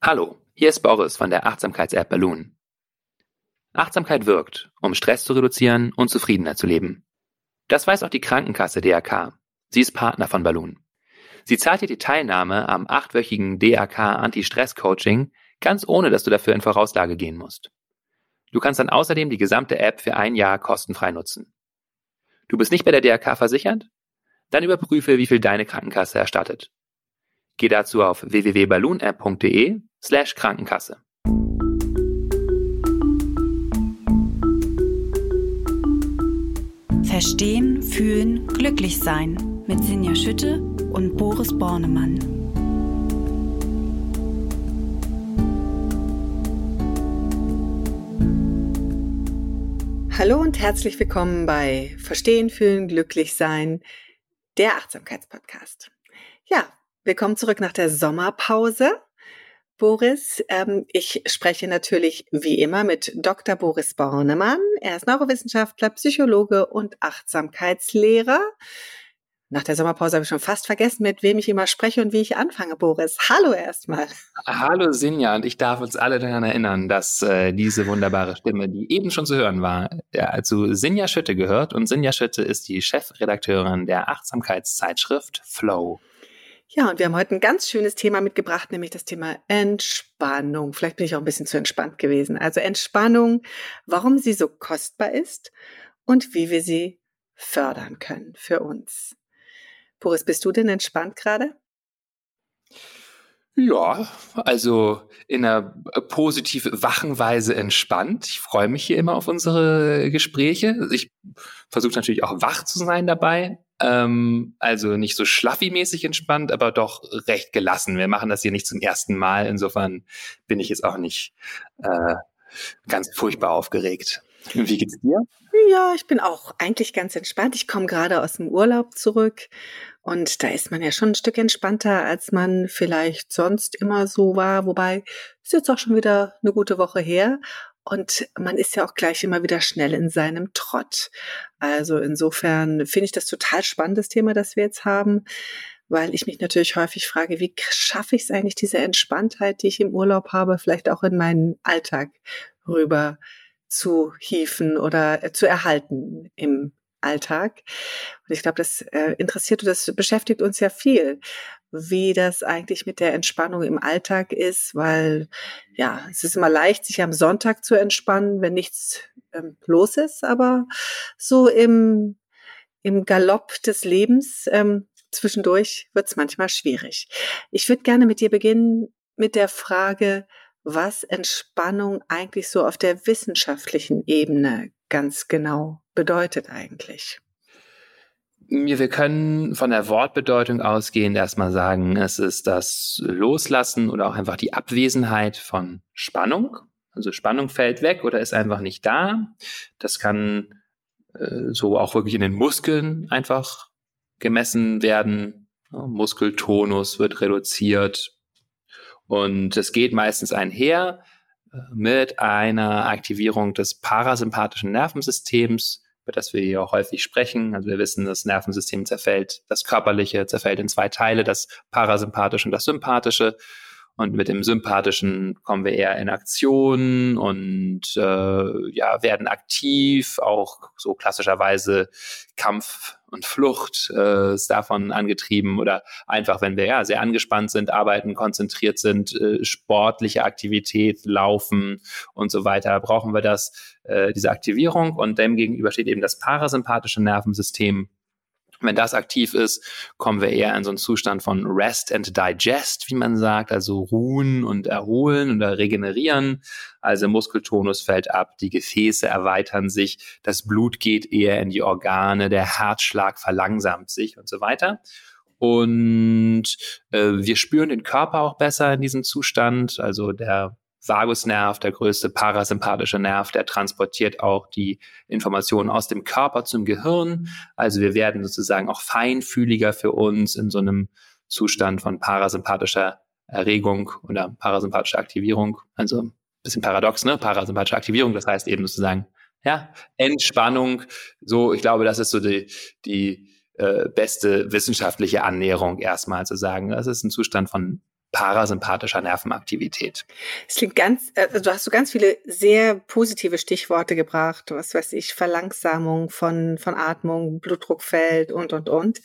Hallo, hier ist Boris von der Achtsamkeits-App Balloon. Achtsamkeit wirkt, um Stress zu reduzieren und zufriedener zu leben. Das weiß auch die Krankenkasse DRK. Sie ist Partner von Balloon. Sie zahlt dir die Teilnahme am achtwöchigen DRK Anti-Stress-Coaching ganz ohne, dass du dafür in Vorauslage gehen musst. Du kannst dann außerdem die gesamte App für ein Jahr kostenfrei nutzen. Du bist nicht bei der DRK versichert? Dann überprüfe, wie viel deine Krankenkasse erstattet. Geh dazu auf www.balloonapp.de slash Krankenkasse. Verstehen, fühlen, glücklich sein mit Sinja Schütte und Boris Bornemann. Hallo und herzlich willkommen bei Verstehen, fühlen, glücklich sein, der Achtsamkeitspodcast. Ja, willkommen zurück nach der Sommerpause. Boris. Ähm, ich spreche natürlich wie immer mit Dr. Boris Bornemann. Er ist Neurowissenschaftler, Psychologe und Achtsamkeitslehrer. Nach der Sommerpause habe ich schon fast vergessen, mit wem ich immer spreche und wie ich anfange, Boris. Hallo erstmal. Hallo Sinja, und ich darf uns alle daran erinnern, dass äh, diese wunderbare Stimme, die eben schon zu hören war, ja, zu Sinja Schütte gehört. Und Sinja Schütte ist die Chefredakteurin der Achtsamkeitszeitschrift Flow. Ja, und wir haben heute ein ganz schönes Thema mitgebracht, nämlich das Thema Entspannung. Vielleicht bin ich auch ein bisschen zu entspannt gewesen. Also Entspannung, warum sie so kostbar ist und wie wir sie fördern können für uns. Boris, bist du denn entspannt gerade? Ja, also in einer positiv wachen Weise entspannt. Ich freue mich hier immer auf unsere Gespräche. Ich versuche natürlich auch wach zu sein dabei. Ähm, also nicht so schlaffi-mäßig entspannt, aber doch recht gelassen. Wir machen das hier nicht zum ersten Mal. Insofern bin ich jetzt auch nicht äh, ganz furchtbar aufgeregt. Wie geht's dir? Ja, ich bin auch eigentlich ganz entspannt. Ich komme gerade aus dem Urlaub zurück und da ist man ja schon ein Stück entspannter, als man vielleicht sonst immer so war. Wobei, ist jetzt auch schon wieder eine gute Woche her. Und man ist ja auch gleich immer wieder schnell in seinem Trott. Also insofern finde ich das total spannendes Thema, das wir jetzt haben, weil ich mich natürlich häufig frage, wie schaffe ich es eigentlich, diese Entspanntheit, die ich im Urlaub habe, vielleicht auch in meinen Alltag rüber zu hieven oder äh, zu erhalten im Alltag. Und ich glaube, das äh, interessiert und das beschäftigt uns ja viel, wie das eigentlich mit der Entspannung im Alltag ist, weil ja, es ist immer leicht, sich am Sonntag zu entspannen, wenn nichts ähm, los ist, aber so im, im Galopp des Lebens ähm, zwischendurch wird es manchmal schwierig. Ich würde gerne mit dir beginnen mit der Frage, was Entspannung eigentlich so auf der wissenschaftlichen Ebene ganz genau bedeutet eigentlich. Wir können von der Wortbedeutung ausgehend erstmal sagen, es ist das Loslassen oder auch einfach die Abwesenheit von Spannung. Also Spannung fällt weg oder ist einfach nicht da. Das kann äh, so auch wirklich in den Muskeln einfach gemessen werden. Muskeltonus wird reduziert, und es geht meistens einher mit einer Aktivierung des parasympathischen Nervensystems, über das wir hier auch häufig sprechen. Also wir wissen, das Nervensystem zerfällt, das körperliche zerfällt in zwei Teile, das parasympathische und das sympathische. Und mit dem Sympathischen kommen wir eher in Aktion und äh, ja, werden aktiv, auch so klassischerweise Kampf und Flucht äh, ist davon angetrieben oder einfach, wenn wir ja sehr angespannt sind, arbeiten, konzentriert sind, äh, sportliche Aktivität, Laufen und so weiter, brauchen wir das, äh, diese Aktivierung. Und dem gegenüber steht eben das parasympathische Nervensystem, wenn das aktiv ist, kommen wir eher in so einen Zustand von Rest and Digest, wie man sagt, also ruhen und erholen oder regenerieren. Also Muskeltonus fällt ab, die Gefäße erweitern sich, das Blut geht eher in die Organe, der Herzschlag verlangsamt sich und so weiter. Und äh, wir spüren den Körper auch besser in diesem Zustand. Also der Vagusnerv, der größte parasympathische Nerv, der transportiert auch die Informationen aus dem Körper zum Gehirn. Also wir werden sozusagen auch feinfühliger für uns in so einem Zustand von parasympathischer Erregung oder parasympathischer Aktivierung. Also ein bisschen paradox, ne? Parasympathische Aktivierung, das heißt eben sozusagen, ja, Entspannung. So, ich glaube, das ist so die, die äh, beste wissenschaftliche Annäherung erstmal zu sagen. Das ist ein Zustand von parasympathischer Nervenaktivität. Es klingt ganz, also du hast so ganz viele sehr positive Stichworte gebracht, was weiß ich, Verlangsamung von, von Atmung, Blutdruck fällt und, und, und.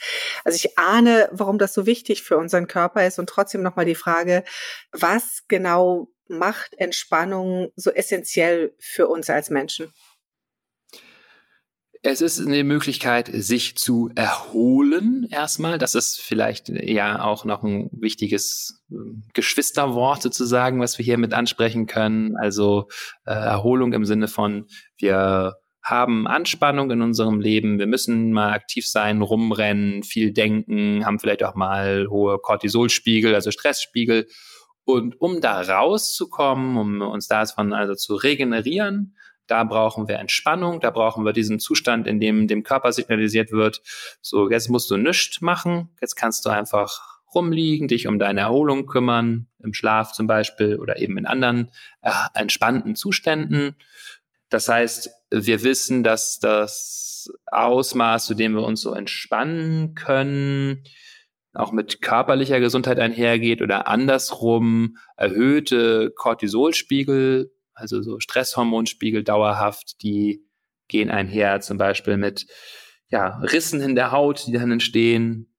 Also ich ahne, warum das so wichtig für unseren Körper ist und trotzdem nochmal die Frage, was genau macht Entspannung so essentiell für uns als Menschen? Es ist eine Möglichkeit, sich zu erholen erstmal. Das ist vielleicht ja auch noch ein wichtiges ähm, Geschwisterwort sozusagen, was wir hier mit ansprechen können. Also äh, Erholung im Sinne von, wir haben Anspannung in unserem Leben, wir müssen mal aktiv sein, rumrennen, viel denken, haben vielleicht auch mal hohe Cortisolspiegel, also Stressspiegel. Und um da rauszukommen, um uns davon also zu regenerieren, da brauchen wir Entspannung, da brauchen wir diesen Zustand, in dem dem Körper signalisiert wird, so jetzt musst du nichts machen, jetzt kannst du einfach rumliegen, dich um deine Erholung kümmern, im Schlaf zum Beispiel oder eben in anderen äh, entspannten Zuständen. Das heißt, wir wissen, dass das Ausmaß, zu dem wir uns so entspannen können, auch mit körperlicher Gesundheit einhergeht oder andersrum erhöhte Cortisolspiegel also so Stresshormonspiegel dauerhaft, die gehen einher zum Beispiel mit ja, Rissen in der Haut, die dann entstehen.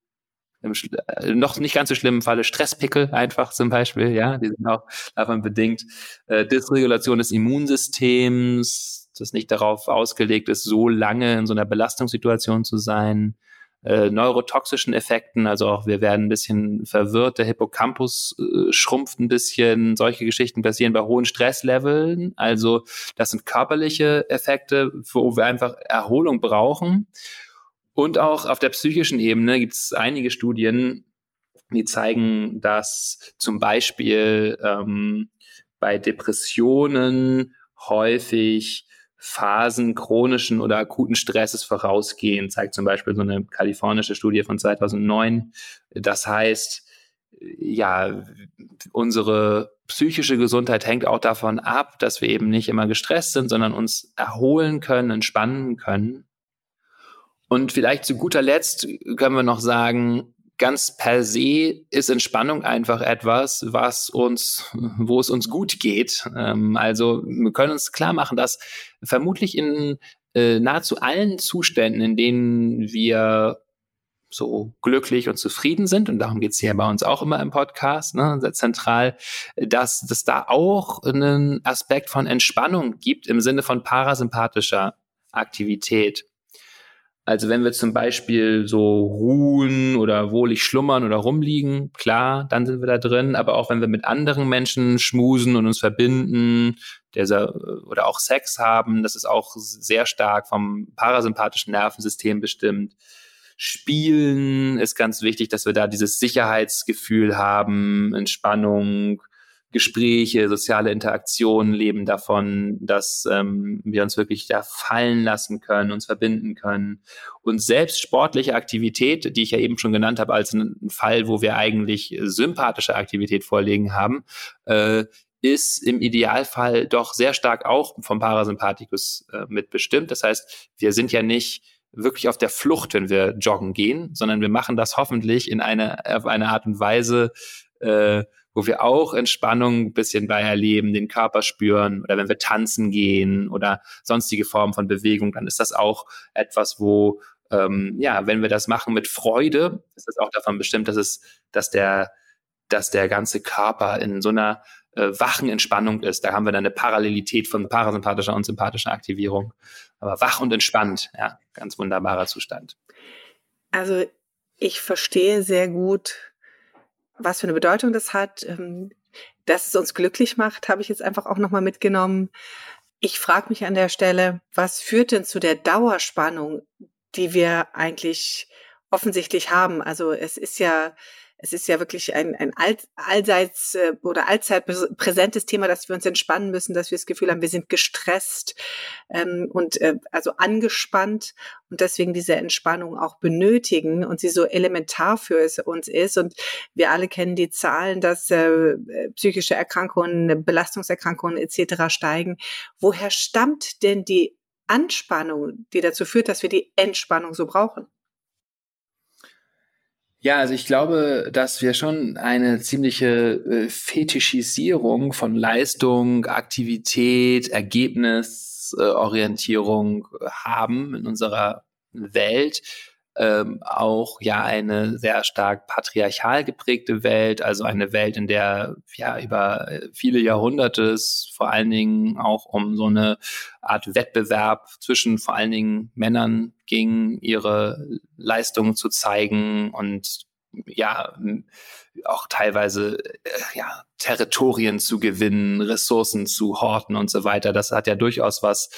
Im, äh, noch nicht ganz so schlimmen Falle Stresspickel einfach zum Beispiel, ja, die sind auch davon bedingt. Äh, Dysregulation des Immunsystems, das nicht darauf ausgelegt ist, so lange in so einer Belastungssituation zu sein äh, neurotoxischen Effekten, also auch wir werden ein bisschen verwirrt, der Hippocampus äh, schrumpft ein bisschen, solche Geschichten passieren bei hohen Stressleveln, also das sind körperliche Effekte, wo wir einfach Erholung brauchen. Und auch auf der psychischen Ebene gibt es einige Studien, die zeigen, dass zum Beispiel ähm, bei Depressionen häufig Phasen chronischen oder akuten Stresses vorausgehen, zeigt zum Beispiel so eine kalifornische Studie von 2009. Das heißt, ja, unsere psychische Gesundheit hängt auch davon ab, dass wir eben nicht immer gestresst sind, sondern uns erholen können, entspannen können. Und vielleicht zu guter Letzt können wir noch sagen, ganz per se ist Entspannung einfach etwas, was uns, wo es uns gut geht. Ähm, also wir können uns klar machen, dass vermutlich in äh, nahezu allen Zuständen, in denen wir so glücklich und zufrieden sind, und darum geht's hier bei uns auch immer im Podcast, ne, sehr zentral, dass es da auch einen Aspekt von Entspannung gibt im Sinne von parasympathischer Aktivität. Also wenn wir zum Beispiel so ruhen oder wohlig schlummern oder rumliegen, klar, dann sind wir da drin. Aber auch wenn wir mit anderen Menschen schmusen und uns verbinden, der, oder auch Sex haben, das ist auch sehr stark vom parasympathischen Nervensystem bestimmt. Spielen ist ganz wichtig, dass wir da dieses Sicherheitsgefühl haben, Entspannung, Gespräche, soziale Interaktionen leben davon, dass ähm, wir uns wirklich da fallen lassen können, uns verbinden können. Und selbst sportliche Aktivität, die ich ja eben schon genannt habe, als ein Fall, wo wir eigentlich sympathische Aktivität vorlegen haben, äh, ist im Idealfall doch sehr stark auch vom Parasympathikus äh, mitbestimmt. Das heißt, wir sind ja nicht wirklich auf der Flucht, wenn wir joggen gehen, sondern wir machen das hoffentlich in einer auf eine Art und Weise, äh, wo wir auch Entspannung ein bisschen bei erleben, den Körper spüren oder wenn wir tanzen gehen oder sonstige Formen von Bewegung, dann ist das auch etwas, wo ähm, ja, wenn wir das machen mit Freude, ist das auch davon bestimmt, dass es, dass der, dass der ganze Körper in so einer äh, wachen Entspannung ist. Da haben wir dann eine Parallelität von parasympathischer und sympathischer Aktivierung. Aber wach und entspannt, ja, ganz wunderbarer Zustand. Also ich verstehe sehr gut, was für eine Bedeutung das hat. Ähm, dass es uns glücklich macht, habe ich jetzt einfach auch nochmal mitgenommen. Ich frage mich an der Stelle, was führt denn zu der Dauerspannung, die wir eigentlich offensichtlich haben? Also es ist ja es ist ja wirklich ein, ein all, allseits äh, oder allzeit präsentes Thema, dass wir uns entspannen müssen, dass wir das Gefühl haben, wir sind gestresst ähm, und äh, also angespannt und deswegen diese Entspannung auch benötigen und sie so elementar für uns ist. Und wir alle kennen die Zahlen, dass äh, psychische Erkrankungen, Belastungserkrankungen etc. steigen. Woher stammt denn die Anspannung, die dazu führt, dass wir die Entspannung so brauchen? Ja, also ich glaube, dass wir schon eine ziemliche äh, Fetischisierung von Leistung, Aktivität, Ergebnisorientierung äh, haben in unserer Welt ähm, auch ja eine sehr stark patriarchal geprägte Welt, also eine Welt, in der ja über viele Jahrhunderte es vor allen Dingen auch um so eine Art Wettbewerb zwischen vor allen Dingen Männern ging, ihre Leistungen zu zeigen und ja auch teilweise äh, ja Territorien zu gewinnen, Ressourcen zu horten und so weiter. Das hat ja durchaus was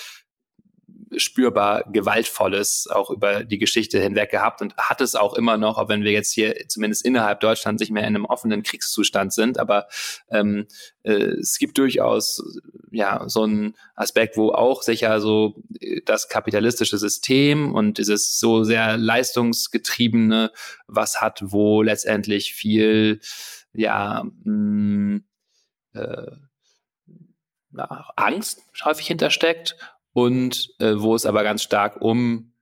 spürbar Gewaltvolles auch über die Geschichte hinweg gehabt und hat es auch immer noch, auch wenn wir jetzt hier zumindest innerhalb Deutschlands nicht mehr in einem offenen Kriegszustand sind. Aber ähm, äh, es gibt durchaus ja so einen Aspekt, wo auch sicher so äh, das kapitalistische System und dieses so sehr leistungsgetriebene was hat, wo letztendlich viel ja mh, mm, äh, Angst häufig hintersteckt und äh, wo es aber ganz stark um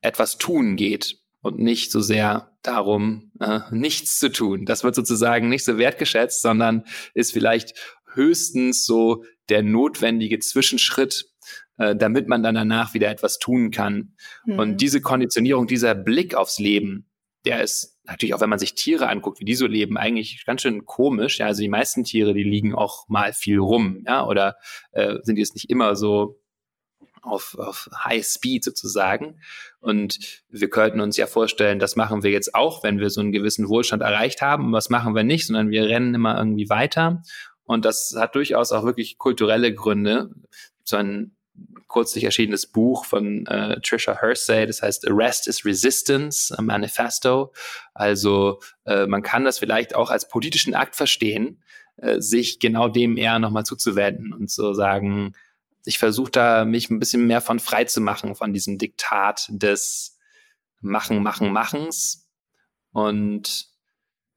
etwas tun geht und nicht so sehr darum, äh, nichts zu tun. Das wird sozusagen nicht so wertgeschätzt, sondern ist vielleicht höchstens so der notwendige Zwischenschritt, äh, damit man dann danach wieder etwas tun kann. Mhm. Und diese Konditionierung, dieser Blick aufs Leben, der ist natürlich auch, wenn man sich Tiere anguckt, wie die so leben, eigentlich ganz schön komisch. Ja, also die meisten Tiere, die liegen auch mal viel rum, ja, oder äh, sind jetzt nicht immer so auf, auf High Speed sozusagen. Und wir könnten uns ja vorstellen, das machen wir jetzt auch, wenn wir so einen gewissen Wohlstand erreicht haben. Was machen wir nicht, sondern wir rennen immer irgendwie weiter. Und das hat durchaus auch wirklich kulturelle Gründe. So ein kürzlich erschienenes Buch von äh, Trisha Hersey, das heißt Arrest is Resistance, a Manifesto. Also äh, man kann das vielleicht auch als politischen Akt verstehen, äh, sich genau dem eher nochmal zuzuwenden und zu sagen, ich versuche da mich ein bisschen mehr von frei zu machen, von diesem Diktat des Machen, Machen, Machens. Und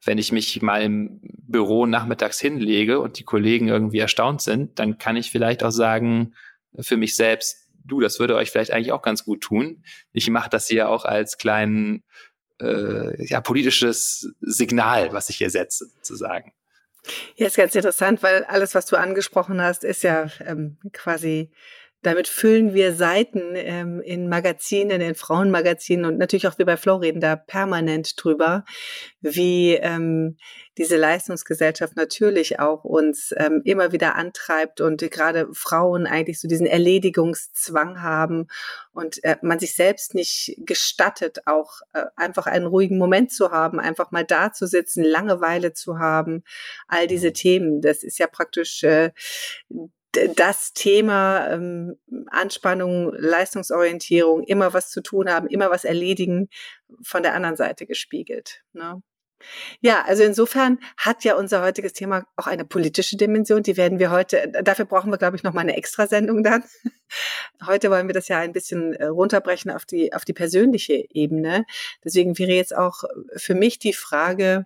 wenn ich mich mal im Büro nachmittags hinlege und die Kollegen irgendwie erstaunt sind, dann kann ich vielleicht auch sagen, für mich selbst, du, das würde euch vielleicht eigentlich auch ganz gut tun. Ich mache das hier auch als kleinen äh, ja, politisches Signal, was ich hier setze, sozusagen. Ja, ist ganz interessant, weil alles, was du angesprochen hast, ist ja ähm, quasi, damit füllen wir Seiten ähm, in Magazinen, in Frauenmagazinen und natürlich auch wir bei Flow reden da permanent drüber, wie ähm, diese Leistungsgesellschaft natürlich auch uns ähm, immer wieder antreibt und gerade Frauen eigentlich so diesen Erledigungszwang haben und äh, man sich selbst nicht gestattet, auch äh, einfach einen ruhigen Moment zu haben, einfach mal da zu sitzen, Langeweile zu haben, all diese mhm. Themen. Das ist ja praktisch äh, das Thema ähm, Anspannung, Leistungsorientierung, immer was zu tun haben, immer was erledigen, von der anderen Seite gespiegelt. Ne? Ja, also insofern hat ja unser heutiges Thema auch eine politische Dimension. Die werden wir heute, dafür brauchen wir, glaube ich, noch mal eine Extrasendung dann. Heute wollen wir das ja ein bisschen äh, runterbrechen auf die, auf die persönliche Ebene. Deswegen wäre jetzt auch für mich die Frage,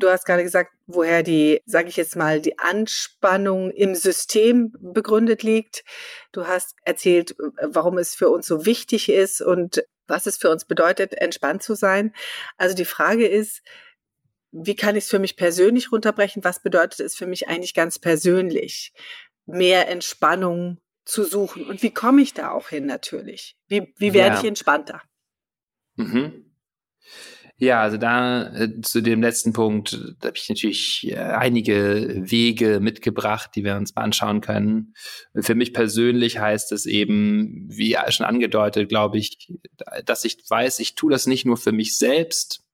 Du hast gerade gesagt, woher die, sage ich jetzt mal, die Anspannung im System begründet liegt. Du hast erzählt, warum es für uns so wichtig ist und was es für uns bedeutet, entspannt zu sein. Also die Frage ist, wie kann ich es für mich persönlich runterbrechen? Was bedeutet es für mich eigentlich ganz persönlich, mehr Entspannung zu suchen? Und wie komme ich da auch hin natürlich? Wie, wie werde ja. ich entspannter? Mhm. Ja, also da äh, zu dem letzten Punkt, da habe ich natürlich äh, einige Wege mitgebracht, die wir uns mal anschauen können. Für mich persönlich heißt es eben, wie schon angedeutet, glaube ich, dass ich weiß, ich tue das nicht nur für mich selbst,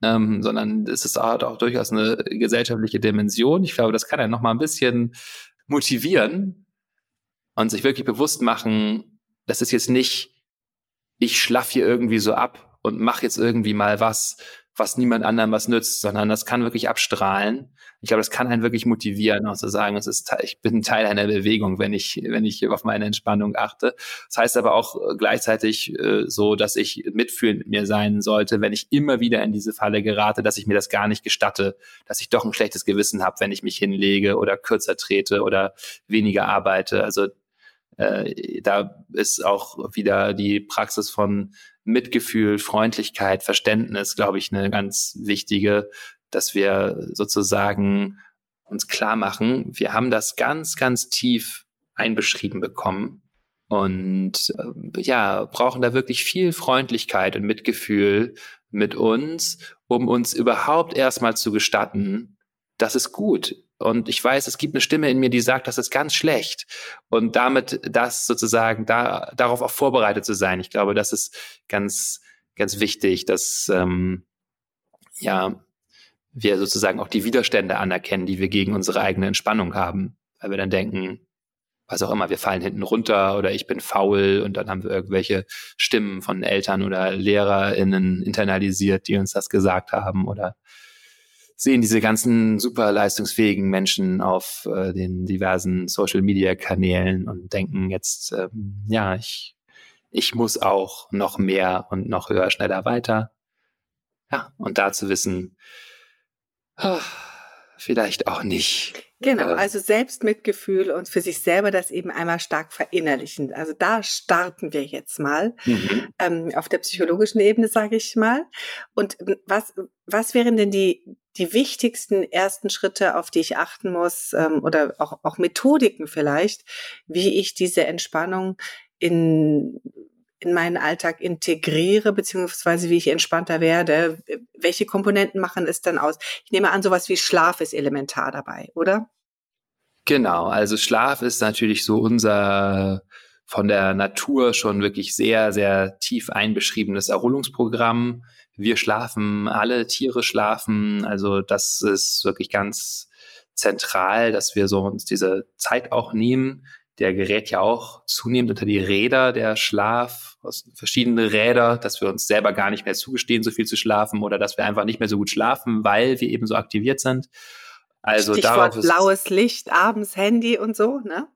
ähm, sondern es ist auch, auch durchaus eine gesellschaftliche Dimension. Ich glaube, das kann ja noch mal ein bisschen motivieren und sich wirklich bewusst machen, das ist jetzt nicht, ich schlaff hier irgendwie so ab und mach jetzt irgendwie mal was, was niemand anderem was nützt, sondern das kann wirklich abstrahlen. Ich glaube, das kann einen wirklich motivieren, auch zu sagen, es ist, ich bin Teil einer Bewegung, wenn ich, wenn ich auf meine Entspannung achte. Das heißt aber auch äh, gleichzeitig äh, so, dass ich mitfühlend mit mir sein sollte, wenn ich immer wieder in diese Falle gerate, dass ich mir das gar nicht gestatte, dass ich doch ein schlechtes Gewissen habe, wenn ich mich hinlege oder kürzer trete oder weniger arbeite. Also äh, da ist auch wieder die Praxis von Mitgefühl, Freundlichkeit, Verständnis, glaube ich, eine ganz wichtige, dass wir sozusagen uns klar machen, wir haben das ganz, ganz tief einbeschrieben bekommen und äh, ja, brauchen da wirklich viel Freundlichkeit und Mitgefühl mit uns, um uns überhaupt erstmal zu gestatten, das ist gut. Und ich weiß, es gibt eine Stimme in mir, die sagt, das ist ganz schlecht. Und damit das sozusagen da, darauf auch vorbereitet zu sein. Ich glaube, das ist ganz, ganz wichtig, dass, ähm, ja, wir sozusagen auch die Widerstände anerkennen, die wir gegen unsere eigene Entspannung haben. Weil wir dann denken, was auch immer, wir fallen hinten runter oder ich bin faul und dann haben wir irgendwelche Stimmen von Eltern oder LehrerInnen internalisiert, die uns das gesagt haben oder sehen diese ganzen super leistungsfähigen Menschen auf äh, den diversen Social Media Kanälen und denken jetzt, ähm, ja, ich, ich muss auch noch mehr und noch höher, schneller weiter. Ja, und da zu wissen, oh, vielleicht auch nicht. Genau, also Selbstmitgefühl und für sich selber das eben einmal stark verinnerlichen. Also da starten wir jetzt mal mhm. ähm, auf der psychologischen Ebene, sage ich mal. Und was, was wären denn die, die wichtigsten ersten Schritte, auf die ich achten muss ähm, oder auch, auch Methodiken vielleicht, wie ich diese Entspannung in in meinen Alltag integriere, beziehungsweise wie ich entspannter werde. Welche Komponenten machen es dann aus? Ich nehme an, sowas wie Schlaf ist elementar dabei, oder? Genau, also Schlaf ist natürlich so unser von der Natur schon wirklich sehr, sehr tief einbeschriebenes Erholungsprogramm. Wir schlafen, alle Tiere schlafen, also das ist wirklich ganz zentral, dass wir so uns diese Zeit auch nehmen der gerät ja auch zunehmend unter die Räder, der Schlaf, aus verschiedene Räder, dass wir uns selber gar nicht mehr zugestehen, so viel zu schlafen oder dass wir einfach nicht mehr so gut schlafen, weil wir eben so aktiviert sind. Also Stichwort blaues Licht, abends Handy und so, ne?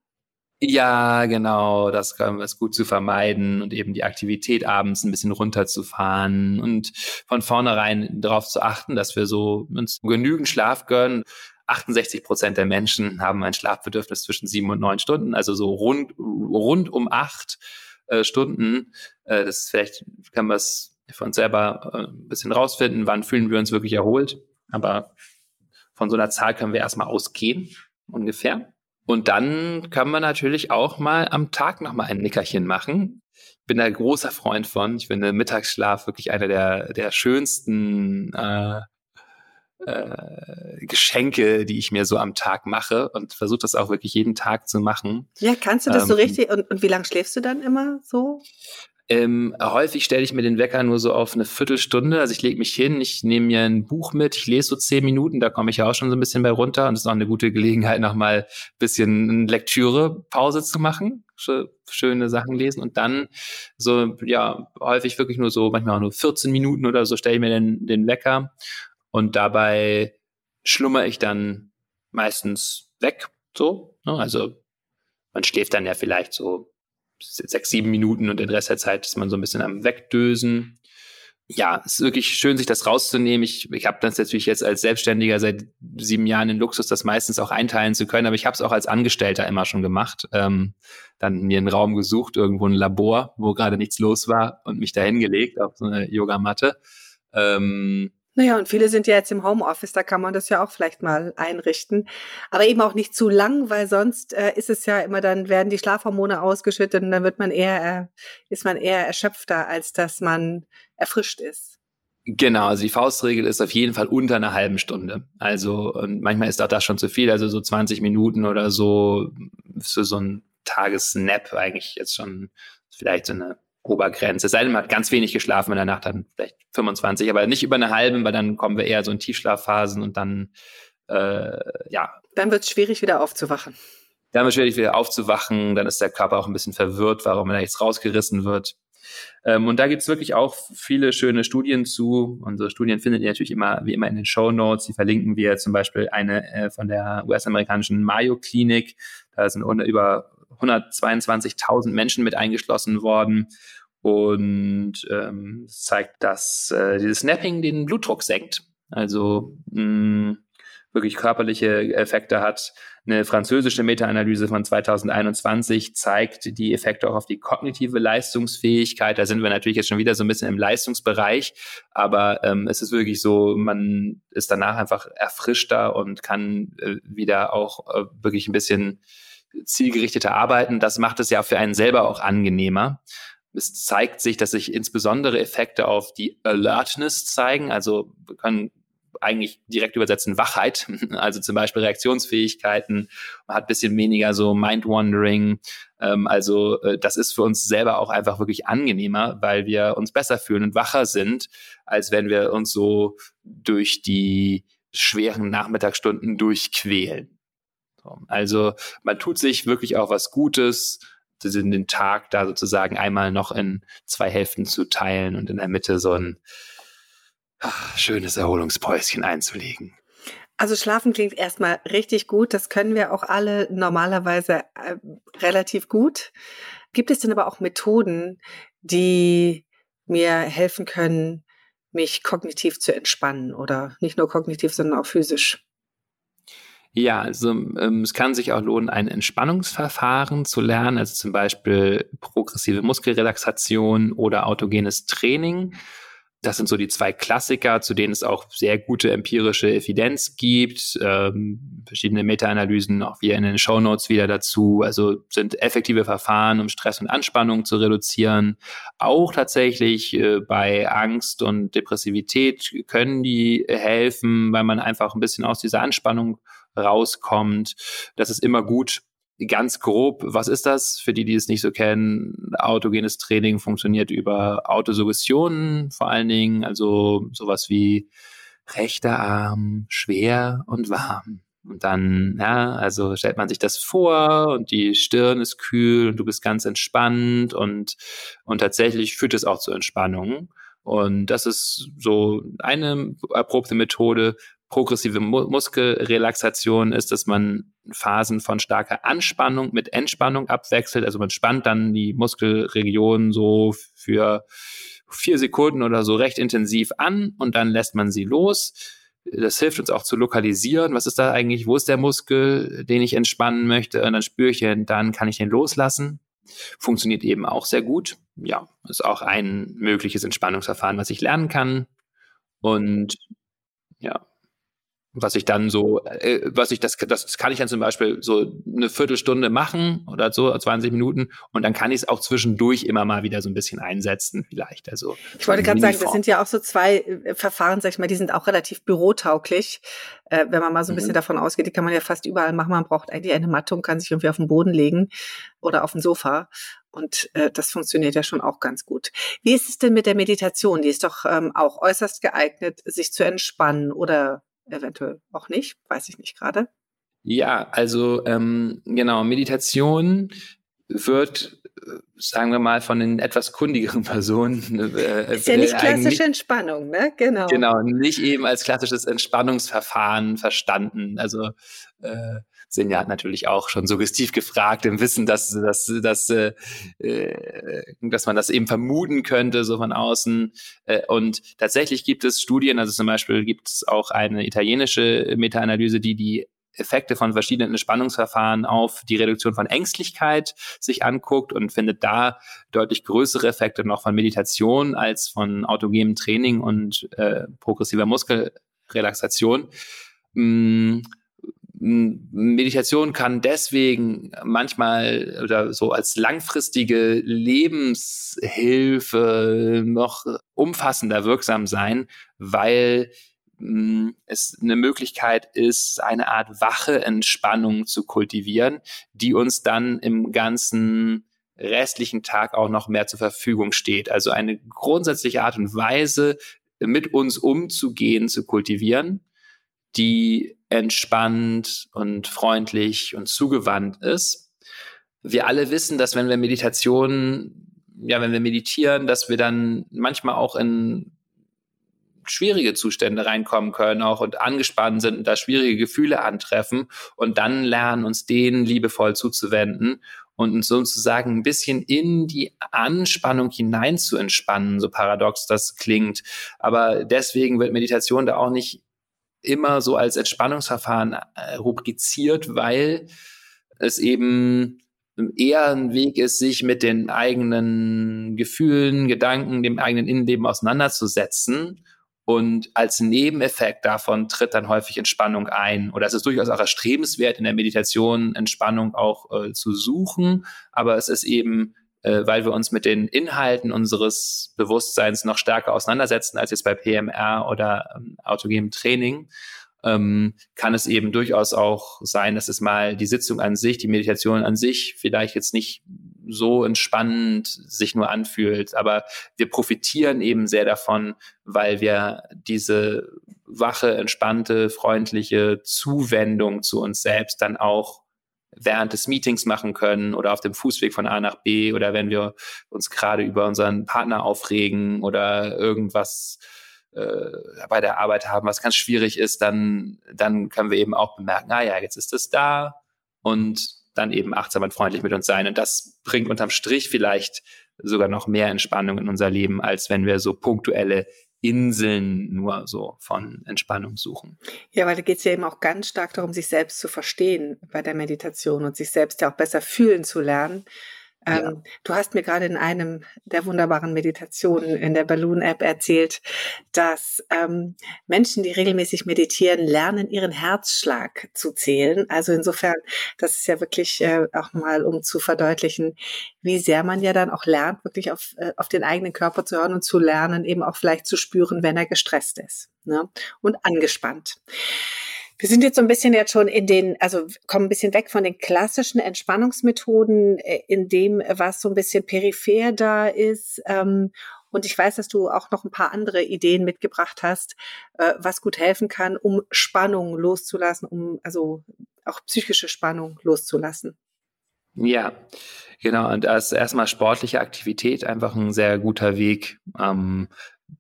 Ja, genau, das können wir es gut zu vermeiden und eben die Aktivität abends ein bisschen runterzufahren und von vornherein darauf zu achten, dass wir so uns genügend Schlaf gönnen. 68 Prozent der Menschen haben ein Schlafbedürfnis zwischen sieben und neun Stunden, also so rund, rund um acht äh, Stunden. Äh, das vielleicht, kann man es für uns selber äh, ein bisschen rausfinden, wann fühlen wir uns wirklich erholt. Aber von so einer Zahl können wir erstmal ausgehen, ungefähr. Und dann kann man natürlich auch mal am Tag nochmal ein Nickerchen machen. Ich bin da großer Freund von. Ich finde Mittagsschlaf wirklich einer der, der schönsten äh, äh, Geschenke, die ich mir so am Tag mache und versuche das auch wirklich jeden Tag zu machen. Ja, kannst du das ähm, so richtig? Und, und wie lange schläfst du dann immer so? Ähm, häufig stelle ich mir den Wecker nur so auf eine Viertelstunde. Also ich lege mich hin, ich nehme mir ein Buch mit, ich lese so zehn Minuten, da komme ich ja auch schon so ein bisschen bei runter und es ist auch eine gute Gelegenheit, nochmal ein bisschen Lektüre-Pause zu machen, schöne Sachen lesen und dann so, ja, häufig wirklich nur so, manchmal auch nur 14 Minuten oder so stelle ich mir den, den Wecker und dabei schlummer ich dann meistens weg, so. Ne? Also man schläft dann ja vielleicht so sechs, sieben Minuten und den Rest der Zeit ist man so ein bisschen am Wegdösen. Ja, es ist wirklich schön, sich das rauszunehmen. Ich, ich habe das natürlich jetzt als Selbstständiger seit sieben Jahren in Luxus, das meistens auch einteilen zu können, aber ich habe es auch als Angestellter immer schon gemacht. Ähm, dann mir einen Raum gesucht, irgendwo ein Labor, wo gerade nichts los war und mich da hingelegt auf so eine Yogamatte. Ähm, naja, und viele sind ja jetzt im Homeoffice, da kann man das ja auch vielleicht mal einrichten. Aber eben auch nicht zu lang, weil sonst äh, ist es ja immer, dann werden die Schlafhormone ausgeschüttet und dann wird man eher, äh, ist man eher erschöpfter, als dass man erfrischt ist. Genau, also die Faustregel ist auf jeden Fall unter einer halben Stunde. Also und manchmal ist auch das schon zu viel, also so 20 Minuten oder so für so ein Tagesnap eigentlich jetzt schon vielleicht so eine Obergrenze. Es sei denn, man hat ganz wenig geschlafen in der Nacht, dann vielleicht 25, aber nicht über eine halbe, weil dann kommen wir eher so in Tiefschlafphasen und dann, äh, ja. Dann wird es schwierig, wieder aufzuwachen. Dann wird es schwierig, wieder aufzuwachen. Dann ist der Körper auch ein bisschen verwirrt, warum er jetzt rausgerissen wird. Ähm, und da gibt's wirklich auch viele schöne Studien zu. Unsere Studien findet ihr natürlich immer, wie immer in den Show Notes. Die verlinken wir zum Beispiel eine äh, von der US-amerikanischen Mayo Klinik. Da sind über 122.000 Menschen mit eingeschlossen worden. Und ähm, zeigt, dass äh, dieses Snapping den Blutdruck senkt. Also mh, wirklich körperliche Effekte hat. Eine französische Meta-Analyse von 2021 zeigt die Effekte auch auf die kognitive Leistungsfähigkeit. Da sind wir natürlich jetzt schon wieder so ein bisschen im Leistungsbereich, aber ähm, es ist wirklich so, man ist danach einfach erfrischter und kann äh, wieder auch äh, wirklich ein bisschen zielgerichteter arbeiten. Das macht es ja für einen selber auch angenehmer. Es zeigt sich, dass sich insbesondere Effekte auf die Alertness zeigen. Also wir können eigentlich direkt übersetzen Wachheit, also zum Beispiel Reaktionsfähigkeiten, man hat bisschen weniger so Mind-Wandering. Ähm, also äh, das ist für uns selber auch einfach wirklich angenehmer, weil wir uns besser fühlen und wacher sind, als wenn wir uns so durch die schweren Nachmittagsstunden durchquälen. So, also man tut sich wirklich auch was Gutes, den Tag da sozusagen einmal noch in zwei Hälften zu teilen und in der Mitte so ein ach, schönes Erholungspäuschen einzulegen. Also schlafen klingt erstmal richtig gut. Das können wir auch alle normalerweise äh, relativ gut. Gibt es denn aber auch Methoden, die mir helfen können, mich kognitiv zu entspannen oder nicht nur kognitiv, sondern auch physisch? Ja, also ähm, es kann sich auch lohnen, ein Entspannungsverfahren zu lernen, also zum Beispiel progressive Muskelrelaxation oder autogenes Training. Das sind so die zwei Klassiker, zu denen es auch sehr gute empirische Evidenz gibt. Ähm, verschiedene Meta-Analysen auch wieder in den Show Notes wieder dazu. Also sind effektive Verfahren, um Stress und Anspannung zu reduzieren. Auch tatsächlich äh, bei Angst und Depressivität können die helfen, weil man einfach ein bisschen aus dieser Anspannung rauskommt. Das ist immer gut, ganz grob, was ist das? Für die, die es nicht so kennen, autogenes Training funktioniert über Autosuggestionen vor allen Dingen, also sowas wie rechter Arm, schwer und warm. Und dann, ja, also stellt man sich das vor und die Stirn ist kühl und du bist ganz entspannt und, und tatsächlich führt es auch zur Entspannung. Und das ist so eine erprobte Methode, progressive Mu Muskelrelaxation ist, dass man Phasen von starker Anspannung mit Entspannung abwechselt. Also man spannt dann die Muskelregion so für vier Sekunden oder so recht intensiv an und dann lässt man sie los. Das hilft uns auch zu lokalisieren. Was ist da eigentlich? Wo ist der Muskel, den ich entspannen möchte? Und dann spüre ich ihn, dann kann ich den loslassen. Funktioniert eben auch sehr gut. Ja, ist auch ein mögliches Entspannungsverfahren, was ich lernen kann. Und ja, was ich dann so, äh, was ich das, das kann ich dann zum Beispiel so eine Viertelstunde machen oder so 20 Minuten und dann kann ich es auch zwischendurch immer mal wieder so ein bisschen einsetzen vielleicht. Also ich wollte gerade sagen, das sind ja auch so zwei äh, Verfahren, sag ich mal, die sind auch relativ bürotauglich. Äh, wenn man mal so ein bisschen mhm. davon ausgeht, die kann man ja fast überall machen. Man braucht eigentlich eine Matte und kann sich irgendwie auf den Boden legen oder auf dem Sofa. Und äh, das funktioniert ja schon auch ganz gut. Wie ist es denn mit der Meditation? Die ist doch ähm, auch äußerst geeignet, sich zu entspannen oder eventuell auch nicht, weiß ich nicht gerade. Ja, also ähm, genau, Meditation wird, sagen wir mal, von den etwas kundigeren Personen. Äh, ist ja nicht klassische Entspannung, ne? Genau. Genau, nicht eben als klassisches Entspannungsverfahren verstanden. Also äh, Sinja hat natürlich auch schon suggestiv gefragt im Wissen, dass, dass, dass, äh, äh, dass man das eben vermuten könnte, so von außen. Äh, und tatsächlich gibt es Studien, also zum Beispiel gibt es auch eine italienische Meta-Analyse, die die Effekte von verschiedenen Entspannungsverfahren auf die Reduktion von Ängstlichkeit sich anguckt und findet da deutlich größere Effekte noch von Meditation als von autogenem Training und äh, progressiver Muskelrelaxation. Mm, Meditation kann deswegen manchmal oder so als langfristige Lebenshilfe noch umfassender wirksam sein, weil es eine Möglichkeit ist, eine Art wache Entspannung zu kultivieren, die uns dann im ganzen restlichen Tag auch noch mehr zur Verfügung steht. Also eine grundsätzliche Art und Weise, mit uns umzugehen, zu kultivieren, die entspannt und freundlich und zugewandt ist. Wir alle wissen, dass wenn wir Meditation, ja, wenn wir meditieren, dass wir dann manchmal auch in schwierige Zustände reinkommen können auch und angespannt sind und da schwierige Gefühle antreffen und dann lernen, uns denen liebevoll zuzuwenden und uns sozusagen ein bisschen in die Anspannung hinein zu entspannen, so paradox das klingt. Aber deswegen wird Meditation da auch nicht immer so als Entspannungsverfahren äh, rubriziert, weil es eben eher ein Weg ist, sich mit den eigenen Gefühlen, Gedanken, dem eigenen Innenleben auseinanderzusetzen. Und als Nebeneffekt davon tritt dann häufig Entspannung ein. Oder es ist durchaus auch erstrebenswert, in der Meditation Entspannung auch äh, zu suchen. Aber es ist eben, äh, weil wir uns mit den Inhalten unseres Bewusstseins noch stärker auseinandersetzen als jetzt bei PMR oder ähm, autogenem Training, ähm, kann es eben durchaus auch sein, dass es mal die Sitzung an sich, die Meditation an sich vielleicht jetzt nicht so entspannend sich nur anfühlt. Aber wir profitieren eben sehr davon, weil wir diese wache, entspannte, freundliche Zuwendung zu uns selbst dann auch während des Meetings machen können oder auf dem Fußweg von A nach B oder wenn wir uns gerade über unseren Partner aufregen oder irgendwas äh, bei der Arbeit haben, was ganz schwierig ist, dann, dann können wir eben auch bemerken, ah ja, jetzt ist es da und dann eben achtsam und freundlich mit uns sein. Und das bringt unterm Strich vielleicht sogar noch mehr Entspannung in unser Leben, als wenn wir so punktuelle Inseln nur so von Entspannung suchen. Ja, weil da geht es ja eben auch ganz stark darum, sich selbst zu verstehen bei der Meditation und sich selbst ja auch besser fühlen zu lernen. Ähm, ja. Du hast mir gerade in einem der wunderbaren Meditationen in der Balloon-App erzählt, dass ähm, Menschen, die regelmäßig meditieren, lernen, ihren Herzschlag zu zählen. Also insofern, das ist ja wirklich äh, auch mal, um zu verdeutlichen, wie sehr man ja dann auch lernt, wirklich auf, äh, auf den eigenen Körper zu hören und zu lernen, eben auch vielleicht zu spüren, wenn er gestresst ist ne? und angespannt. Wir sind jetzt so ein bisschen jetzt schon in den, also kommen ein bisschen weg von den klassischen Entspannungsmethoden, äh, in dem, was so ein bisschen peripher da ist. Ähm, und ich weiß, dass du auch noch ein paar andere Ideen mitgebracht hast, äh, was gut helfen kann, um Spannung loszulassen, um also auch psychische Spannung loszulassen. Ja, genau. Und ist erstmal sportliche Aktivität einfach ein sehr guter Weg, ähm,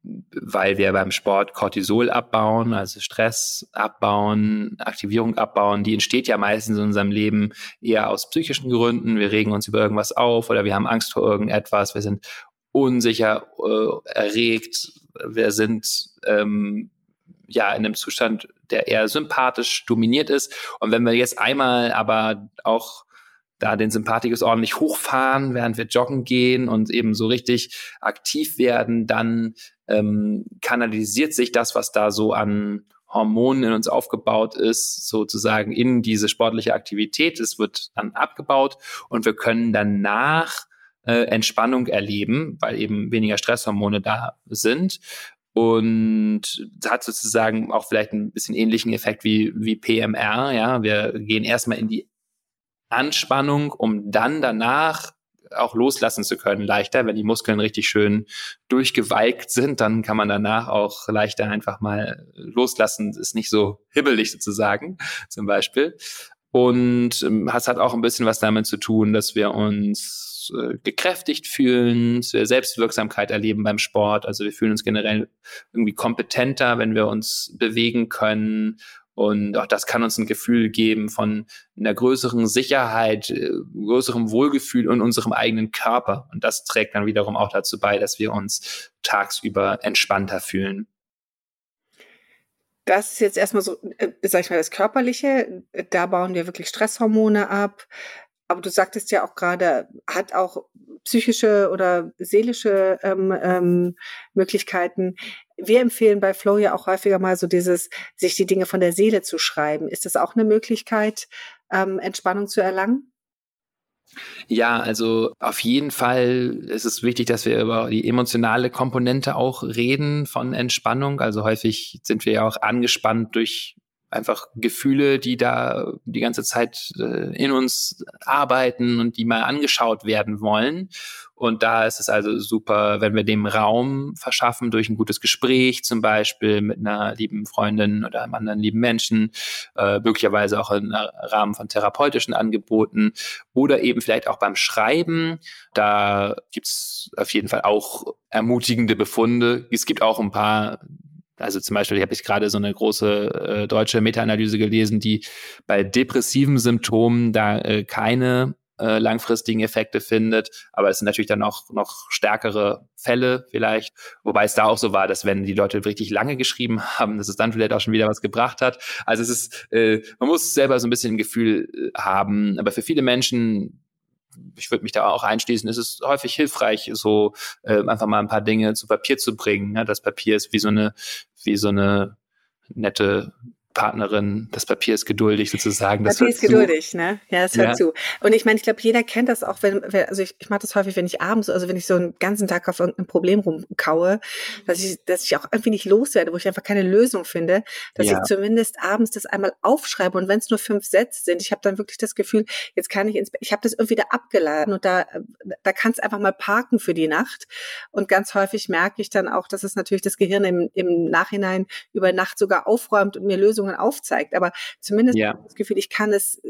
weil wir beim Sport Cortisol abbauen, also Stress abbauen, Aktivierung abbauen, die entsteht ja meistens in unserem Leben eher aus psychischen Gründen. Wir regen uns über irgendwas auf oder wir haben Angst vor irgendetwas, wir sind unsicher, äh, erregt, wir sind ähm, ja in einem Zustand, der eher sympathisch dominiert ist. Und wenn wir jetzt einmal aber auch da den Sympathikus ordentlich hochfahren, während wir joggen gehen und eben so richtig aktiv werden, dann ähm, kanalisiert sich das, was da so an Hormonen in uns aufgebaut ist, sozusagen in diese sportliche Aktivität. Es wird dann abgebaut und wir können danach äh, Entspannung erleben, weil eben weniger Stresshormone da sind. Und hat sozusagen auch vielleicht ein bisschen ähnlichen Effekt wie, wie PMR. Ja, wir gehen erstmal in die Anspannung, um dann danach auch loslassen zu können, leichter. Wenn die Muskeln richtig schön durchgewalkt sind, dann kann man danach auch leichter einfach mal loslassen. Ist nicht so hibbelig sozusagen, zum Beispiel. Und ähm, es hat auch ein bisschen was damit zu tun, dass wir uns äh, gekräftigt fühlen, dass wir Selbstwirksamkeit erleben beim Sport. Also wir fühlen uns generell irgendwie kompetenter, wenn wir uns bewegen können und auch das kann uns ein Gefühl geben von einer größeren Sicherheit, äh, größerem Wohlgefühl in unserem eigenen Körper. Und das trägt dann wiederum auch dazu bei, dass wir uns tagsüber entspannter fühlen. Das ist jetzt erstmal so, äh, sag ich mal, das Körperliche. Da bauen wir wirklich Stresshormone ab. Aber du sagtest ja auch gerade, hat auch psychische oder seelische ähm, ähm, Möglichkeiten wir empfehlen bei Flow ja auch häufiger mal so dieses, sich die Dinge von der Seele zu schreiben. Ist das auch eine Möglichkeit, ähm, Entspannung zu erlangen? Ja, also auf jeden Fall ist es wichtig, dass wir über die emotionale Komponente auch reden von Entspannung. Also häufig sind wir ja auch angespannt durch einfach Gefühle, die da die ganze Zeit äh, in uns arbeiten und die mal angeschaut werden wollen. Und da ist es also super, wenn wir dem Raum verschaffen durch ein gutes Gespräch, zum Beispiel mit einer lieben Freundin oder einem anderen lieben Menschen, äh, möglicherweise auch im Rahmen von therapeutischen Angeboten oder eben vielleicht auch beim Schreiben. Da gibt's auf jeden Fall auch ermutigende Befunde. Es gibt auch ein paar also zum Beispiel, habe ich gerade so eine große äh, deutsche Meta-Analyse gelesen, die bei depressiven Symptomen da äh, keine äh, langfristigen Effekte findet. Aber es sind natürlich dann auch noch stärkere Fälle vielleicht. Wobei es da auch so war, dass wenn die Leute richtig lange geschrieben haben, dass es dann vielleicht auch schon wieder was gebracht hat. Also es ist, äh, man muss selber so ein bisschen ein Gefühl äh, haben. Aber für viele Menschen ich würde mich da auch einschließen, ist es häufig hilfreich, so äh, einfach mal ein paar Dinge zu Papier zu bringen. Ja? Das Papier ist wie so eine, wie so eine nette Partnerin, das Papier ist geduldig sozusagen. Das Papier ist geduldig, ne? Ja, es hört ja. zu. Und ich meine, ich glaube, jeder kennt das auch, wenn, wenn also ich, ich mache das häufig, wenn ich abends, also wenn ich so einen ganzen Tag auf irgendein Problem rumkaue, dass ich, dass ich auch irgendwie nicht loswerde, wo ich einfach keine Lösung finde, dass ja. ich zumindest abends das einmal aufschreibe und wenn es nur fünf Sätze sind, ich habe dann wirklich das Gefühl, jetzt kann ich ins, ich habe das irgendwie da abgeladen und da, da kann es einfach mal parken für die Nacht. Und ganz häufig merke ich dann auch, dass es natürlich das Gehirn im, im Nachhinein über Nacht sogar aufräumt und mir Lösungen Lösungen aufzeigt. Aber zumindest ja. das Gefühl, ich kann es,